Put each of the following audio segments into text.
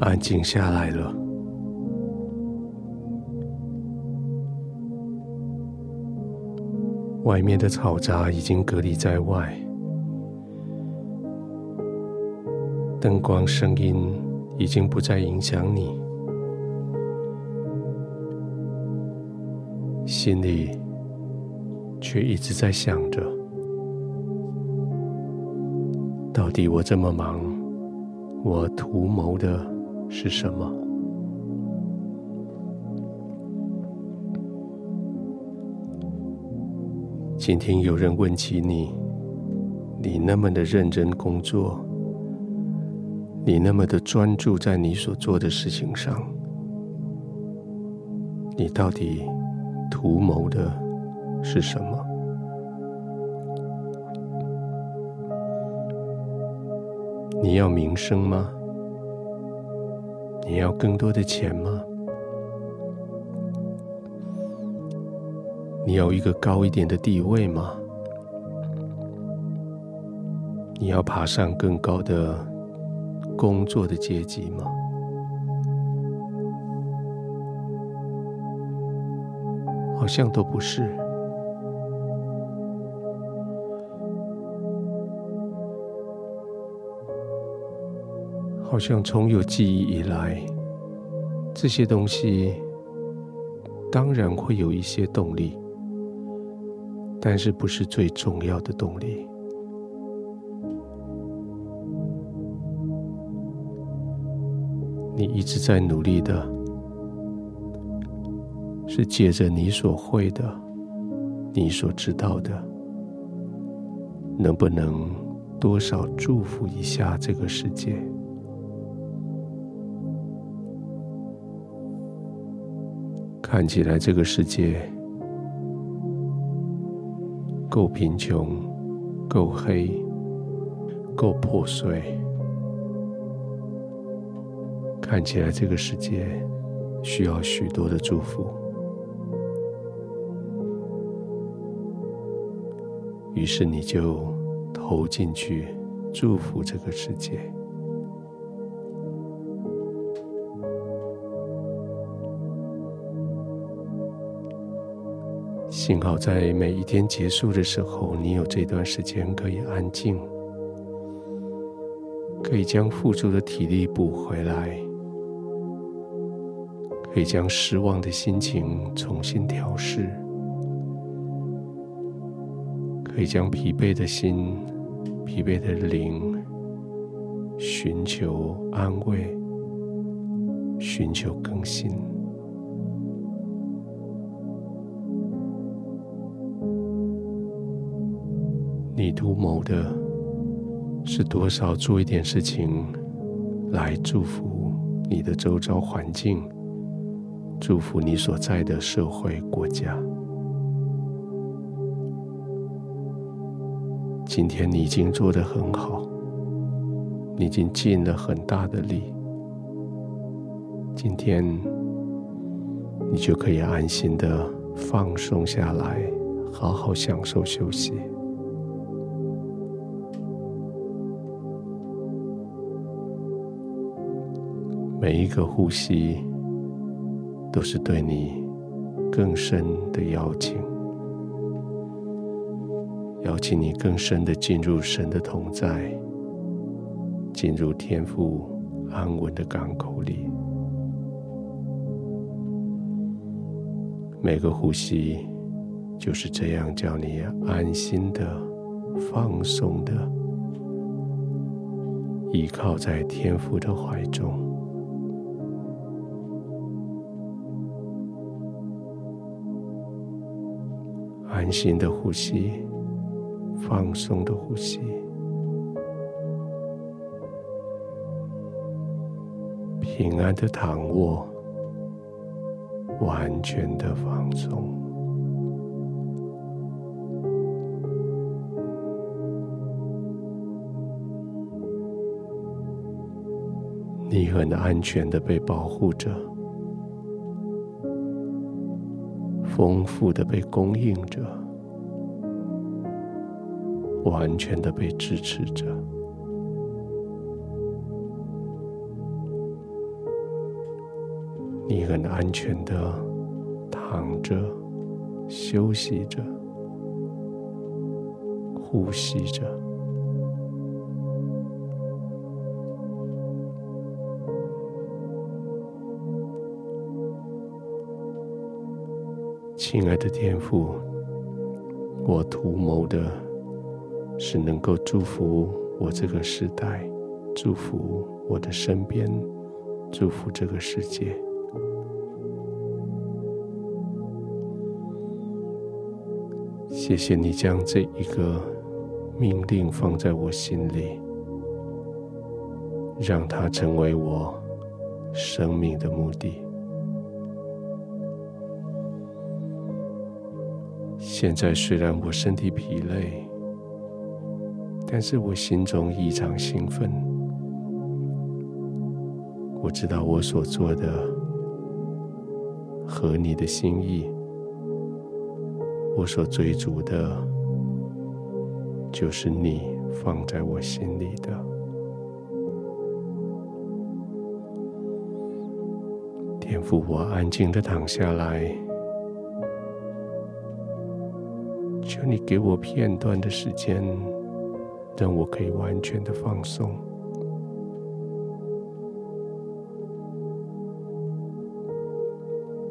安静下来了。外面的嘈杂已经隔离在外，灯光、声音已经不再影响你，心里却一直在想着：到底我这么忙，我图谋的是什么？今天有人问起你，你那么的认真工作，你那么的专注在你所做的事情上，你到底图谋的是什么？你要名声吗？你要更多的钱吗？你有一个高一点的地位吗？你要爬上更高的工作的阶级吗？好像都不是。好像从有记忆以来，这些东西当然会有一些动力。但是不是最重要的动力。你一直在努力的，是借着你所会的、你所知道的，能不能多少祝福一下这个世界？看起来这个世界。够贫穷，够黑，够破碎，看起来这个世界需要许多的祝福。于是你就投进去，祝福这个世界。幸好在每一天结束的时候，你有这段时间可以安静，可以将付出的体力补回来，可以将失望的心情重新调试，可以将疲惫的心、疲惫的灵寻求安慰，寻求更新。你图谋的是多少做一点事情来祝福你的周遭环境，祝福你所在的社会国家。今天你已经做得很好，你已经尽了很大的力，今天你就可以安心的放松下来，好好享受休息。每一个呼吸都是对你更深的邀请，邀请你更深的进入神的同在，进入天父安稳的港口里。每个呼吸就是这样叫你安心的、放松的，依靠在天父的怀中。安心的呼吸，放松的呼吸，平安的躺卧，完全的放松。你很安全的被保护着。丰富的被供应着，完全的被支持着。你很安全的躺着、休息着、呼吸着。亲爱的天父，我图谋的是能够祝福我这个时代，祝福我的身边，祝福这个世界。谢谢你将这一个命令放在我心里，让它成为我生命的目的。现在虽然我身体疲累，但是我心中异常兴奋。我知道我所做的合你的心意。我所追逐的，就是你放在我心里的。天父，我安静的躺下来，你给我片段的时间，让我可以完全的放松。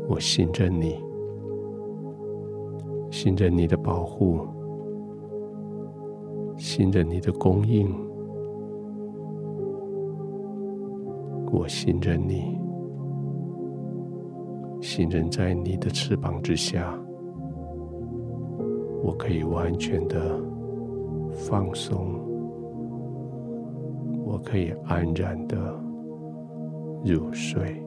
我信任你。信任你的保护，信任你的供应，我信任你，信任在你的翅膀之下，我可以完全的放松，我可以安然的入睡。